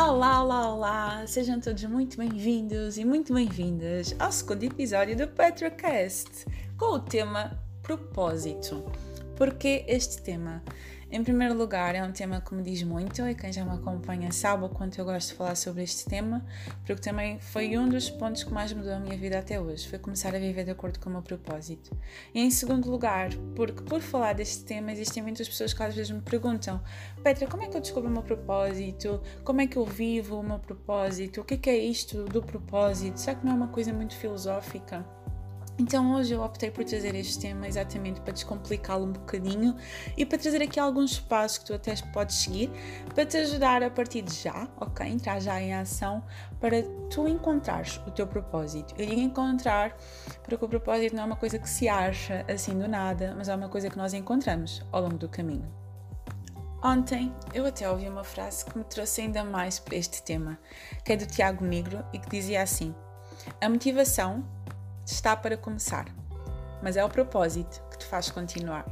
Olá, olá, olá! Sejam todos muito bem-vindos e muito bem-vindas ao segundo episódio do Petrocast com o tema Propósito. Porque este tema? Em primeiro lugar, é um tema que me diz muito e quem já me acompanha sabe o quanto eu gosto de falar sobre este tema, porque também foi um dos pontos que mais mudou a minha vida até hoje, foi começar a viver de acordo com o meu propósito. E em segundo lugar, porque por falar deste tema existem muitas pessoas que às vezes me perguntam Petra, como é que eu descubro o meu propósito? Como é que eu vivo o meu propósito? O que é, que é isto do propósito? Será que não é uma coisa muito filosófica? Então hoje eu optei por trazer este tema exatamente para descomplicá-lo um bocadinho e para trazer aqui alguns passos que tu até podes seguir para te ajudar a partir de já, ok? Entrar já em ação para tu encontrares o teu propósito. Eu digo encontrar porque o propósito não é uma coisa que se acha assim do nada, mas é uma coisa que nós encontramos ao longo do caminho. Ontem eu até ouvi uma frase que me trouxe ainda mais para este tema, que é do Tiago Negro e que dizia assim: A motivação está para começar, mas é o propósito que te faz continuar.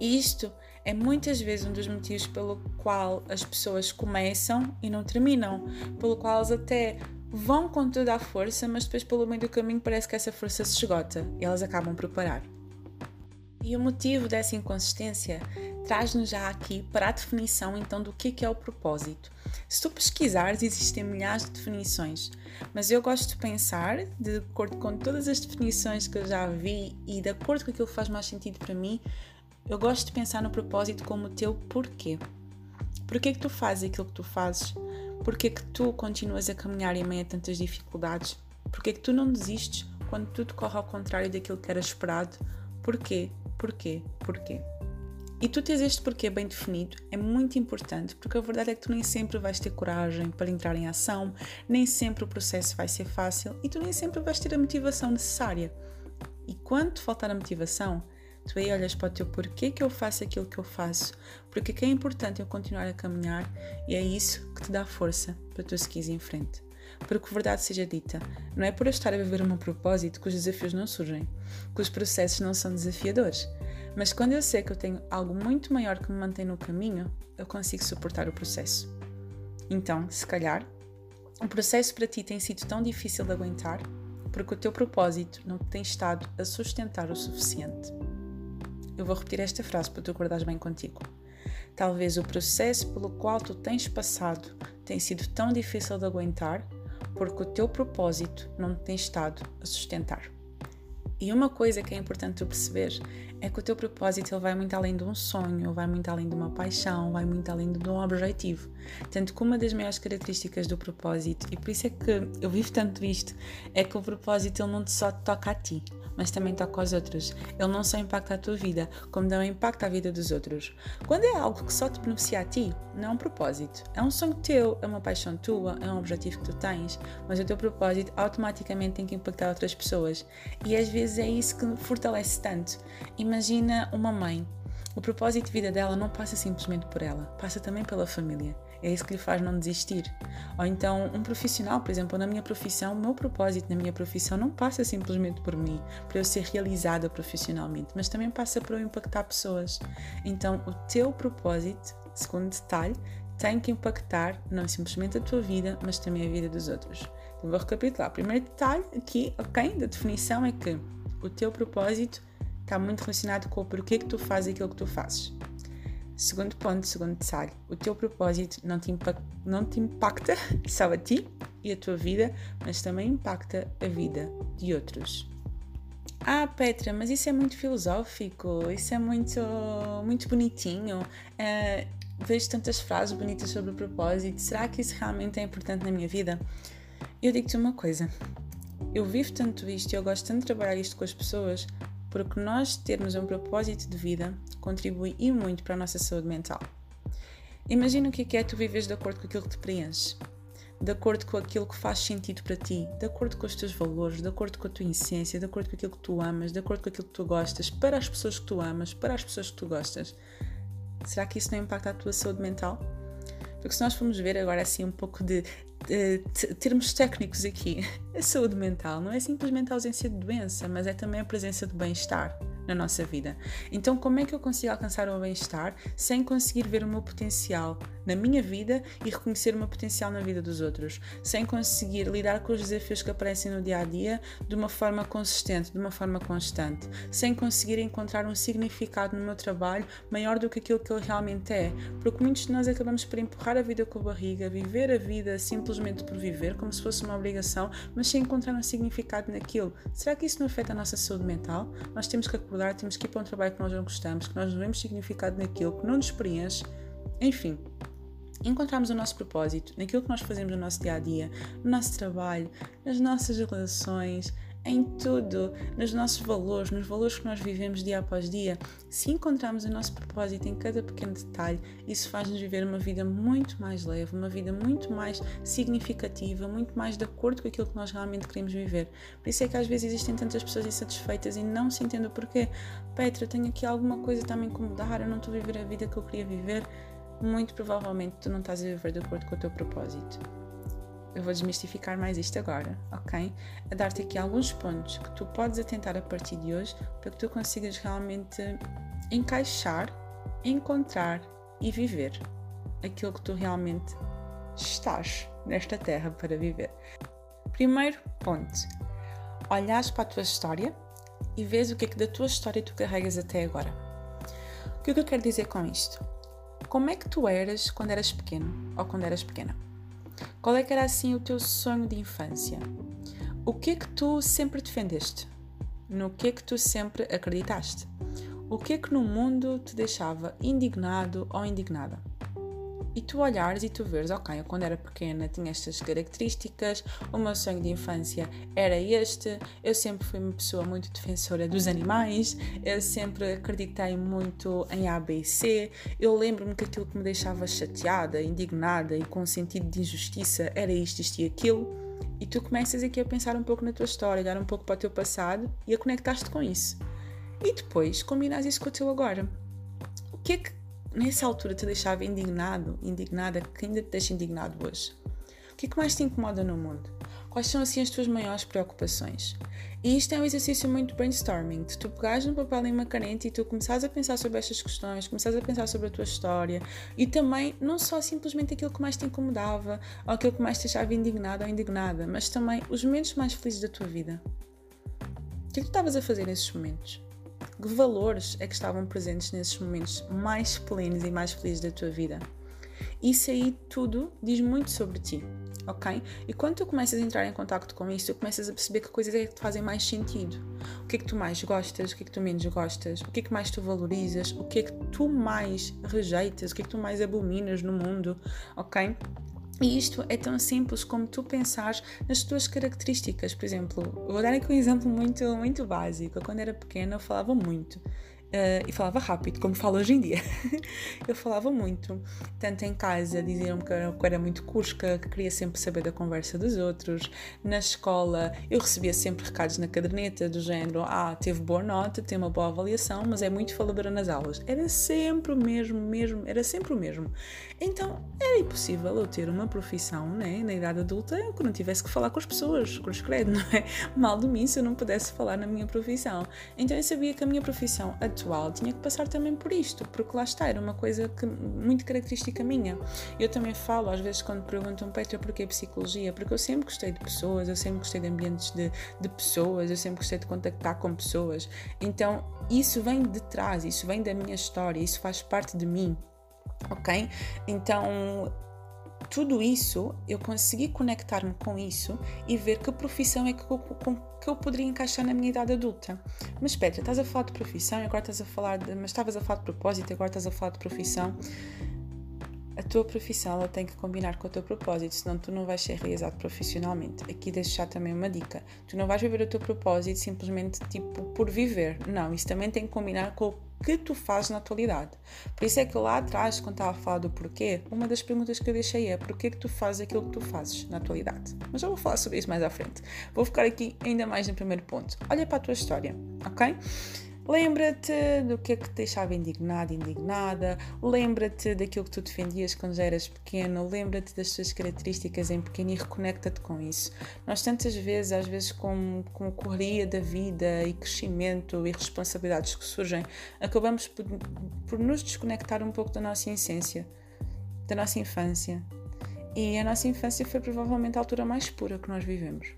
E isto é muitas vezes um dos motivos pelo qual as pessoas começam e não terminam, pelo qual elas até vão com toda a força, mas depois pelo meio do caminho parece que essa força se esgota e elas acabam por parar. E o motivo dessa inconsistência traz-nos já aqui para a definição então do que é o propósito. Se tu pesquisares, existem milhares de definições, mas eu gosto de pensar, de acordo com todas as definições que eu já vi e de acordo com aquilo que faz mais sentido para mim, eu gosto de pensar no propósito como o teu porquê. Porquê que tu fazes aquilo que tu fazes? Porquê que tu continuas a caminhar em meio a tantas dificuldades? Porquê que tu não desistes quando tudo corre ao contrário daquilo que era esperado? Porquê? Porquê? Porquê? E tu tens este porquê bem definido é muito importante, porque a verdade é que tu nem sempre vais ter coragem para entrar em ação, nem sempre o processo vai ser fácil e tu nem sempre vais ter a motivação necessária. E quando te faltar a motivação, tu aí olhas para o teu porquê que eu faço aquilo que eu faço, porque que é importante eu continuar a caminhar e é isso que te dá força para tu seguires em frente. Porque verdade seja dita, não é por eu estar a viver o meu propósito que os desafios não surgem, que os processos não são desafiadores. Mas quando eu sei que eu tenho algo muito maior que me mantém no caminho, eu consigo suportar o processo. Então, se calhar, o processo para ti tem sido tão difícil de aguentar porque o teu propósito não te tem estado a sustentar o suficiente. Eu vou repetir esta frase para tu guardares bem contigo. Talvez o processo pelo qual tu tens passado tem sido tão difícil de aguentar porque o teu propósito não te tem estado a sustentar. E uma coisa que é importante tu perceber é que o teu propósito ele vai muito além de um sonho, vai muito além de uma paixão, vai muito além de um objetivo. Tanto que uma das maiores características do propósito, e por isso é que eu vivo tanto isto, é que o propósito ele não só te toca a ti, mas também toca aos outros. Ele não só impacta a tua vida, como também impacta a vida dos outros. Quando é algo que só te beneficia a ti, não é um propósito. É um sonho teu, é uma paixão tua, é um objetivo que tu tens, mas o teu propósito automaticamente tem que impactar outras pessoas. E às vezes é isso que fortalece tanto. Imagina uma mãe. O propósito de vida dela não passa simplesmente por ela, passa também pela família. É isso que lhe faz não desistir. Ou então, um profissional, por exemplo, na minha profissão, o meu propósito na minha profissão não passa simplesmente por mim, para eu ser realizada profissionalmente, mas também passa por eu impactar pessoas. Então, o teu propósito, segundo detalhe, tem que impactar não simplesmente a tua vida, mas também a vida dos outros. Então, vou recapitular. O primeiro detalhe aqui, ok, da definição é que o teu propósito está muito relacionado com o porquê que tu fazes aquilo que tu fazes. Segundo ponto, segundo detalhe, o teu propósito não te, impacta, não te impacta só a ti e a tua vida, mas também impacta a vida de outros. Ah, Petra, mas isso é muito filosófico, isso é muito, muito bonitinho. Uh, vejo tantas frases bonitas sobre o propósito. Será que isso realmente é importante na minha vida? Eu digo-te uma coisa. Eu vivo tanto isto e eu gosto tanto de trabalhar isto com as pessoas porque nós termos um propósito de vida contribui e muito para a nossa saúde mental. Imagina o que é, que é tu vives de acordo com aquilo que te preenche, de acordo com aquilo que faz sentido para ti, de acordo com os teus valores, de acordo com a tua essência, de acordo com aquilo que tu amas, de acordo com aquilo que tu gostas, para as pessoas que tu amas, para as pessoas que tu gostas. Será que isso não impacta a tua saúde mental? Porque se nós formos ver agora assim um pouco de, de, de, termos técnicos aqui, a saúde mental não é simplesmente a ausência de doença, mas é também a presença de bem-estar na nossa vida. Então, como é que eu consigo alcançar o bem-estar sem conseguir ver o meu potencial na minha vida e reconhecer o meu potencial na vida dos outros, sem conseguir lidar com os desafios que aparecem no dia a dia de uma forma consistente, de uma forma constante, sem conseguir encontrar um significado no meu trabalho maior do que aquilo que ele realmente é, porque muitos de nós acabamos por empurrar a vida com a barriga, viver a vida simplesmente por viver, como se fosse uma obrigação, mas sem encontrar um significado naquilo. Será que isso não afeta a nossa saúde mental? Nós temos que acordar, temos que ir para um trabalho que nós não gostamos, que nós não vemos significado naquilo, que não nos preenche. Enfim, encontrarmos o nosso propósito naquilo que nós fazemos no nosso dia a dia, no nosso trabalho, nas nossas relações, em tudo, nos nossos valores, nos valores que nós vivemos dia após dia. Se encontrarmos o nosso propósito em cada pequeno detalhe, isso faz-nos viver uma vida muito mais leve, uma vida muito mais significativa, muito mais de acordo com aquilo que nós realmente queremos viver. Por isso é que às vezes existem tantas pessoas insatisfeitas e não se entendem o porquê. Petra, tenho aqui alguma coisa que está a me incomodar, eu não estou a viver a vida que eu queria viver. Muito provavelmente tu não estás a viver de acordo com o teu propósito eu vou desmistificar mais isto agora, ok? A dar-te aqui alguns pontos que tu podes atentar a partir de hoje para que tu consigas realmente encaixar, encontrar e viver aquilo que tu realmente estás nesta terra para viver. Primeiro ponto: olhas para a tua história e vês o que é que da tua história tu carregas até agora. O que é que eu quero dizer com isto? Como é que tu eras quando eras pequeno ou quando eras pequena? Qual é que era assim o teu sonho de infância? O que é que tu sempre defendeste? No que é que tu sempre acreditaste? O que é que no mundo te deixava indignado ou indignada? E tu olhares e tu veres, ok, eu quando era pequena tinha estas características, o meu sonho de infância era este, eu sempre fui uma pessoa muito defensora dos animais, eu sempre acreditei muito em ABC, eu lembro-me que aquilo que me deixava chateada, indignada e com sentido de injustiça era isto, isto e aquilo. E tu começas aqui a pensar um pouco na tua história, olhar um pouco para o teu passado e a conectar-te com isso. E depois combinas isso com o teu agora. O que é que nessa altura te deixava indignado, indignada, que ainda te deixa indignado hoje? O que é que mais te incomoda no mundo? Quais são assim as tuas maiores preocupações? E isto é um exercício muito brainstorming, de tu pegares um papel e uma caneta e tu começares a pensar sobre estas questões, começares a pensar sobre a tua história e também não só simplesmente aquilo que mais te incomodava ou aquilo que mais te deixava indignado ou indignada, mas também os momentos mais felizes da tua vida. O que é que tu estavas a fazer nesses momentos? Que valores é que estavam presentes nesses momentos mais plenos e mais felizes da tua vida. Isso aí tudo diz muito sobre ti, ok? E quando tu começas a entrar em contato com isso, tu começas a perceber que coisas é que te fazem mais sentido. O que é que tu mais gostas, o que é que tu menos gostas, o que é que mais tu valorizas, o que é que tu mais rejeitas, o que é que tu mais abominas no mundo, ok? E isto é tão simples como tu pensares nas tuas características. Por exemplo, vou dar aqui um exemplo muito, muito básico. quando era pequena, eu falava muito. Uh, e falava rápido, como falo hoje em dia. eu falava muito, tanto em casa, diziam-me que eu era muito cusca, que queria sempre saber da conversa dos outros. Na escola, eu recebia sempre recados na caderneta do género: ah, teve boa nota, tem uma boa avaliação, mas é muito faladora nas aulas. Era sempre o mesmo, mesmo, era sempre o mesmo. Então, era impossível eu ter uma profissão, né, na idade adulta, que não tivesse que falar com as pessoas, com os credo, não é? Mal de mim se eu não pudesse falar na minha profissão. Então, eu sabia que a minha profissão atual tinha que passar também por isto, porque lá está, era uma coisa que, muito característica minha. Eu também falo, às vezes, quando perguntam, Petra, porquê psicologia? Porque eu sempre gostei de pessoas, eu sempre gostei de ambientes de, de pessoas, eu sempre gostei de contactar com pessoas. Então, isso vem de trás, isso vem da minha história, isso faz parte de mim, ok? Então, tudo isso, eu consegui conectar-me com isso e ver que profissão é que eu, que eu poderia encaixar na minha idade adulta. Mas Petra, estás a falar de profissão agora estás a falar de. Mas estavas a falar de propósito agora estás a falar de profissão. A tua profissão ela tem que combinar com o teu propósito, senão tu não vais ser realizado profissionalmente. Aqui deixo já também uma dica. Tu não vais viver o teu propósito simplesmente tipo por viver. Não, isso também tem que combinar com o que tu fazes na atualidade. Por isso é que lá atrás, quando estava a falar do porquê, uma das perguntas que eu deixei é porquê que tu fazes aquilo que tu fazes na atualidade. Mas eu vou falar sobre isso mais à frente. Vou ficar aqui ainda mais no primeiro ponto. Olha para a tua história, ok? Lembra-te do que é que te deixava indignado, indignada. Lembra-te daquilo que tu defendias quando já eras pequeno. Lembra-te das tuas características em pequeno e reconecta-te com isso. Nós, tantas vezes, às vezes, com, com a correria da vida e crescimento e responsabilidades que surgem, acabamos por, por nos desconectar um pouco da nossa essência da nossa infância. E a nossa infância foi provavelmente a altura mais pura que nós vivemos.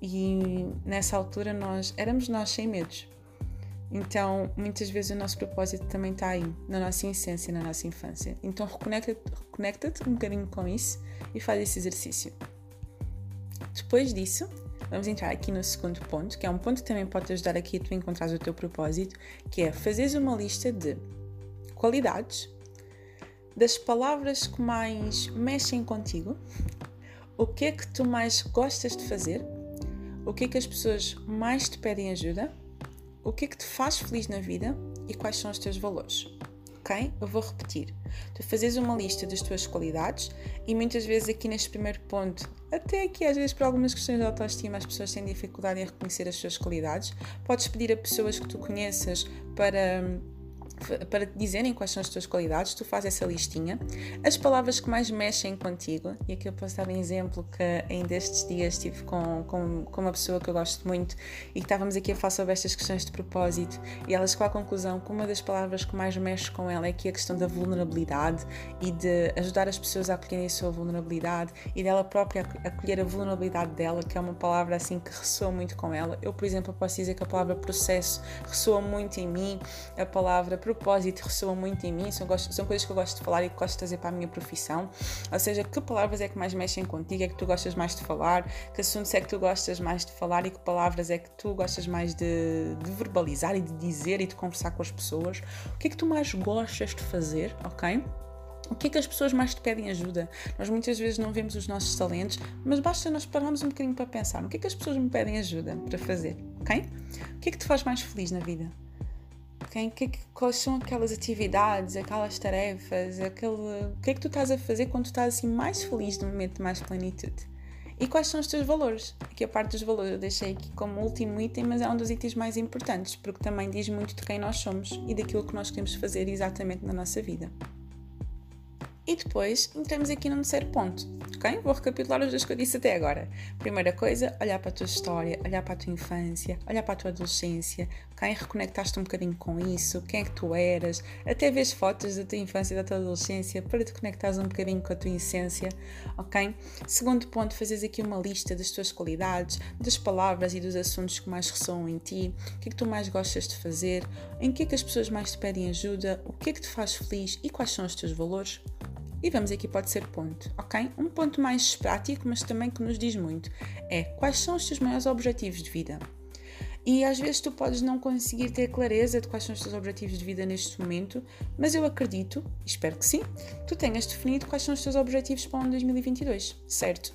E nessa altura nós éramos nós sem medos. Então, muitas vezes o nosso propósito também está aí, na nossa essência, na nossa infância. Então, reconecta-te reconecta um bocadinho com isso e faz esse exercício. Depois disso, vamos entrar aqui no segundo ponto, que é um ponto que também pode te ajudar aqui a tu encontrar o teu propósito, que é fazeres uma lista de qualidades, das palavras que mais mexem contigo, o que é que tu mais gostas de fazer, o que é que as pessoas mais te pedem ajuda o que é que te faz feliz na vida e quais são os teus valores. Ok? Eu vou repetir. Tu fazes uma lista das tuas qualidades e muitas vezes aqui neste primeiro ponto, até aqui às vezes por algumas questões de autoestima as pessoas têm dificuldade em reconhecer as suas qualidades, podes pedir a pessoas que tu conheças para para te dizerem quais são as tuas qualidades, tu fazes essa listinha. As palavras que mais mexem contigo, e aqui eu posso dar um exemplo que ainda estes dias estive com, com, com uma pessoa que eu gosto muito e que estávamos aqui a falar sobre estas questões de propósito e ela chegou à conclusão que uma das palavras que mais mexe com ela é aqui a questão da vulnerabilidade e de ajudar as pessoas a acolherem a sua vulnerabilidade e dela própria acolher a vulnerabilidade dela, que é uma palavra assim que ressoa muito com ela. Eu, por exemplo, posso dizer que a palavra processo ressoa muito em mim, a palavra propósito ressoam muito em mim, são, são coisas que eu gosto de falar e que gosto de trazer para a minha profissão. Ou seja, que palavras é que mais mexem contigo, é que tu gostas mais de falar, que assuntos é que tu gostas mais de falar e que palavras é que tu gostas mais de, de verbalizar e de dizer e de conversar com as pessoas. O que é que tu mais gostas de fazer, ok? O que é que as pessoas mais te pedem ajuda? Nós muitas vezes não vemos os nossos talentos, mas basta nós pararmos um bocadinho para pensar: no que é que as pessoas me pedem ajuda para fazer? Ok? O que é que te faz mais feliz na vida? Quem, que, quais são aquelas atividades, aquelas tarefas, aquele, o que é que tu estás a fazer quando tu estás assim mais feliz no momento de mais plenitude? E quais são os teus valores? Aqui a parte dos valores eu deixei aqui como último item, mas é um dos itens mais importantes, porque também diz muito de quem nós somos e daquilo que nós queremos fazer exatamente na nossa vida. E depois entramos aqui no terceiro ponto, ok? Vou recapitular os dois que eu disse até agora. Primeira coisa, olhar para a tua história, olhar para a tua infância, olhar para a tua adolescência, ok? Reconectaste um bocadinho com isso, quem é que tu eras, até vês fotos da tua infância e da tua adolescência para te conectares um bocadinho com a tua essência, ok? Segundo ponto, fazes aqui uma lista das tuas qualidades, das palavras e dos assuntos que mais ressoam em ti, o que é que tu mais gostas de fazer, em que é que as pessoas mais te pedem ajuda, o que é que te faz feliz e quais são os teus valores. E vamos aqui pode ser ponto, ok? Um ponto mais prático, mas também que nos diz muito, é quais são os teus maiores objetivos de vida? E às vezes tu podes não conseguir ter clareza de quais são os teus objetivos de vida neste momento, mas eu acredito, espero que sim, tu tenhas definido quais são os teus objetivos para o ano 2022, certo?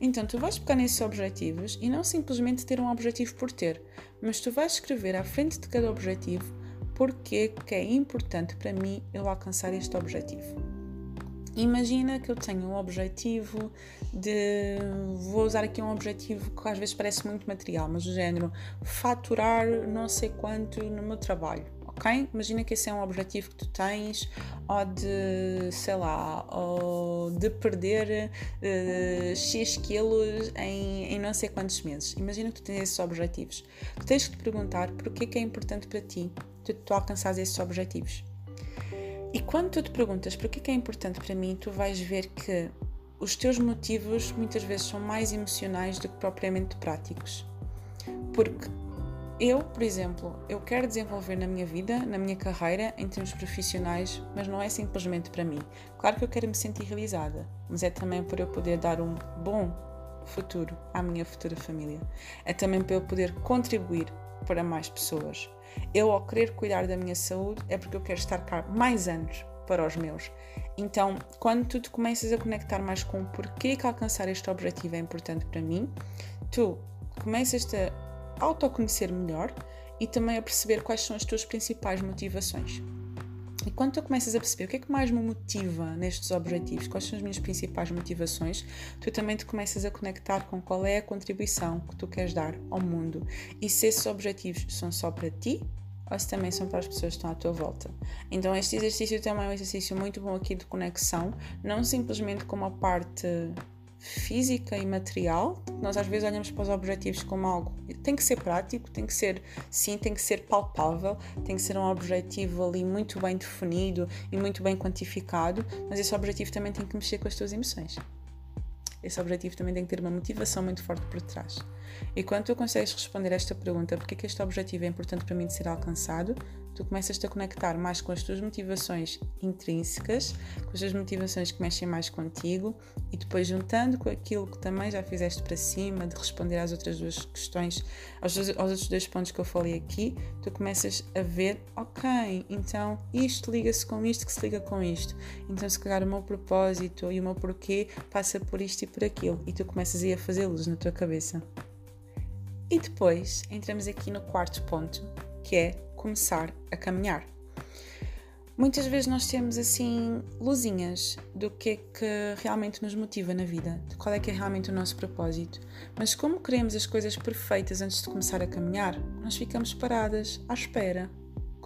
Então tu vais pegar nesses objetivos e não simplesmente ter um objetivo por ter, mas tu vais escrever à frente de cada objetivo porque que é importante para mim eu alcançar este objetivo. Imagina que eu tenho um objetivo de. Vou usar aqui um objetivo que às vezes parece muito material, mas do género faturar não sei quanto no meu trabalho. Ok? Imagina que esse é um objetivo que tu tens, ou de, sei lá, ou de perder uh, X quilos em, em não sei quantos meses. Imagina que tu tens esses objetivos. Tu tens que te perguntar porquê que é importante para ti tu, tu alcançares esses objetivos. E quando tu te perguntas por que é importante para mim, tu vais ver que os teus motivos muitas vezes são mais emocionais do que propriamente práticos. Porque eu, por exemplo, eu quero desenvolver na minha vida, na minha carreira, em termos profissionais, mas não é simplesmente para mim. Claro que eu quero me sentir realizada, mas é também para eu poder dar um bom futuro à minha futura família. É também para eu poder contribuir para mais pessoas. Eu, ao querer cuidar da minha saúde, é porque eu quero estar cá mais anos para os meus. Então, quando tu te começas a conectar mais com o porquê que alcançar este objetivo é importante para mim, tu começas-te a autoconhecer melhor e também a perceber quais são as tuas principais motivações. E quando tu começas a perceber o que é que mais me motiva nestes objetivos, quais são as minhas principais motivações, tu também te começas a conectar com qual é a contribuição que tu queres dar ao mundo e se esses objetivos são só para ti ou se também são para as pessoas que estão à tua volta. Então, este exercício também é um exercício muito bom aqui de conexão, não simplesmente como a parte física e material. Nós às vezes olhamos para os objetivos como algo tem que ser prático, tem que ser sim, tem que ser palpável, tem que ser um objetivo ali muito bem definido e muito bem quantificado, mas esse objetivo também tem que mexer com as tuas emoções. Esse objetivo também tem que ter uma motivação muito forte por trás. E quando tu consegues responder esta pergunta, porque é que este objetivo é importante para mim de ser alcançado, tu começas-te a conectar mais com as tuas motivações intrínsecas, com as tuas motivações que mexem mais contigo e depois juntando com aquilo que também já fizeste para cima, de responder às outras duas questões, aos, aos outros dois pontos que eu falei aqui, tu começas a ver, ok, então isto liga-se com isto que se liga com isto. Então se calhar o meu propósito e o meu porquê passa por isto e por aquilo e tu começas a ir a fazê-los na tua cabeça. E depois entramos aqui no quarto ponto, que é começar a caminhar. Muitas vezes nós temos assim luzinhas do que é que realmente nos motiva na vida, de qual é que é realmente o nosso propósito. Mas como queremos as coisas perfeitas antes de começar a caminhar, nós ficamos paradas à espera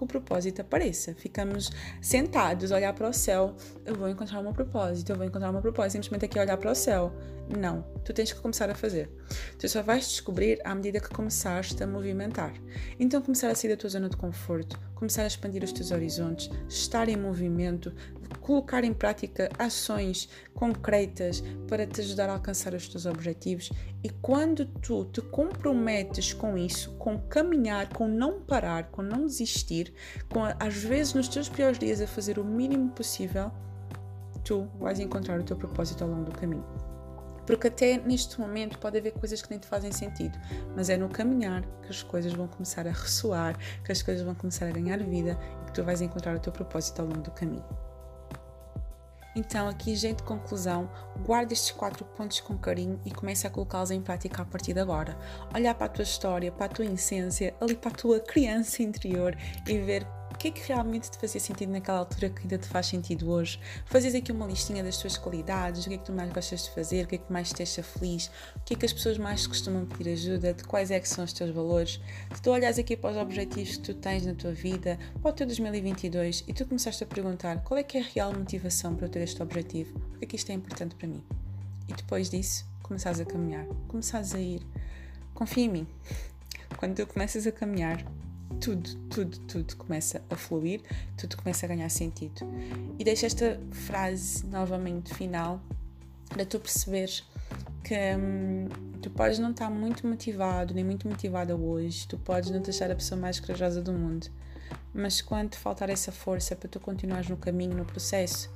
que o propósito apareça. Ficamos sentados olhar para o céu. Eu vou encontrar meu propósito, eu vou encontrar o meu propósito. Simplesmente aqui olhar para o céu. Não, tu tens que começar a fazer. Tu só vais descobrir à medida que começaste a movimentar. Então, começar a sair da tua zona de conforto, começar a expandir os teus horizontes, estar em movimento, colocar em prática ações concretas para te ajudar a alcançar os teus objetivos. E quando tu te comprometes com isso, com caminhar, com não parar, com não desistir, com às vezes nos teus piores dias a fazer o mínimo possível, tu vais encontrar o teu propósito ao longo do caminho. Porque até neste momento pode haver coisas que nem te fazem sentido, mas é no caminhar que as coisas vão começar a ressoar, que as coisas vão começar a ganhar vida e que tu vais encontrar o teu propósito ao longo do caminho. Então, aqui, gente, conclusão, guarda estes quatro pontos com carinho e começa a colocá-los em prática a partir de agora. Olhar para a tua história, para a tua essência, ali para a tua criança interior e ver que é que realmente te fazia sentido naquela altura que ainda te faz sentido hoje. Fazes aqui uma listinha das tuas qualidades, o que é que tu mais gostas de fazer, o que é que mais te deixa feliz, o que é que as pessoas mais costumam pedir ajuda, de quais é que são os teus valores. Se tu olhas aqui para os objetivos que tu tens na tua vida, para o teu 2022, e tu começaste a perguntar qual é que é a real motivação para eu ter este objetivo, porque é que isto é importante para mim. E depois disso, começares a caminhar, começares a ir. Confia em mim. Quando tu começas a caminhar, tudo, tudo, tudo começa a fluir, tudo começa a ganhar sentido. E deixo esta frase novamente final para tu perceberes que hum, tu podes não estar muito motivado, nem muito motivada hoje, tu podes não te achar a pessoa mais corajosa do mundo, mas quando te faltar essa força para tu continuares no caminho, no processo,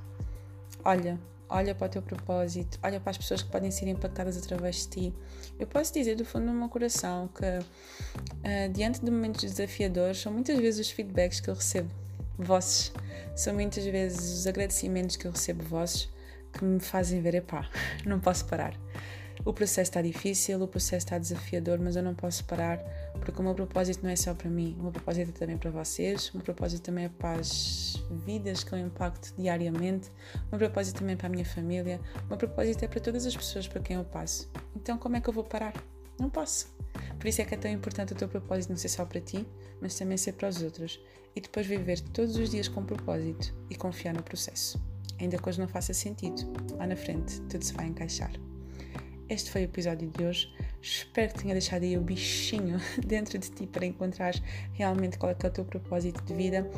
olha, olha para o teu propósito, olha para as pessoas que podem ser impactadas através de ti. Eu posso dizer do fundo do meu coração que, uh, diante de momentos desafiadores, são muitas vezes os feedbacks que eu recebo vossos, são muitas vezes os agradecimentos que eu recebo vossos que me fazem ver, epá, não posso parar. O processo está difícil, o processo está desafiador, mas eu não posso parar porque o meu propósito não é só para mim, o meu propósito é também para vocês, o meu propósito também é para as vidas que eu impacto diariamente, o meu propósito também é para a minha família, o meu propósito é para todas as pessoas para quem eu passo. Então, como é que eu vou parar? Não posso. Por isso é que é tão importante o teu propósito não ser só para ti, mas também ser para os outros. E depois viver todos os dias com propósito e confiar no processo. Ainda que hoje não faça sentido, lá na frente tudo se vai encaixar. Este foi o episódio de hoje. Espero que tenha deixado aí o bichinho dentro de ti para encontrar realmente qual é, é o teu propósito de vida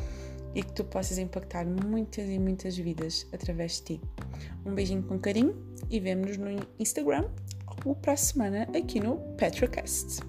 e que tu possas impactar muitas e muitas vidas através de ti. Um beijinho com carinho e vemo-nos no Instagram ou para a semana aqui no Petrocast.